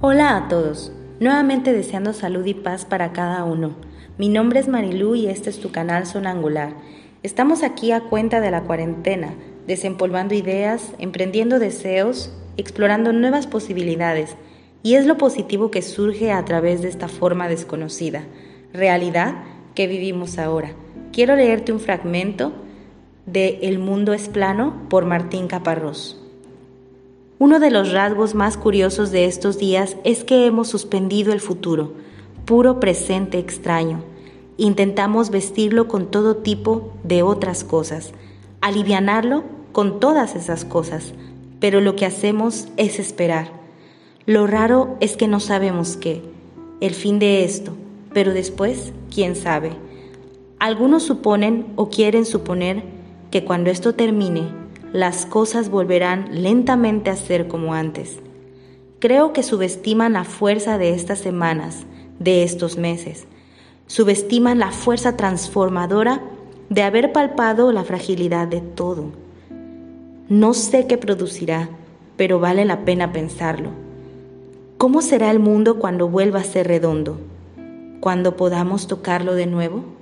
Hola a todos, nuevamente deseando salud y paz para cada uno. Mi nombre es Marilú y este es tu canal Zona Angular. Estamos aquí a cuenta de la cuarentena, desempolvando ideas, emprendiendo deseos, explorando nuevas posibilidades, y es lo positivo que surge a través de esta forma desconocida, realidad que vivimos ahora. Quiero leerte un fragmento de El mundo es plano por Martín Caparrós. Uno de los rasgos más curiosos de estos días es que hemos suspendido el futuro, puro presente extraño. Intentamos vestirlo con todo tipo de otras cosas, alivianarlo con todas esas cosas, pero lo que hacemos es esperar. Lo raro es que no sabemos qué, el fin de esto, pero después, quién sabe. Algunos suponen o quieren suponer que cuando esto termine, las cosas volverán lentamente a ser como antes. Creo que subestiman la fuerza de estas semanas, de estos meses. Subestiman la fuerza transformadora de haber palpado la fragilidad de todo. No sé qué producirá, pero vale la pena pensarlo. ¿Cómo será el mundo cuando vuelva a ser redondo? ¿Cuando podamos tocarlo de nuevo?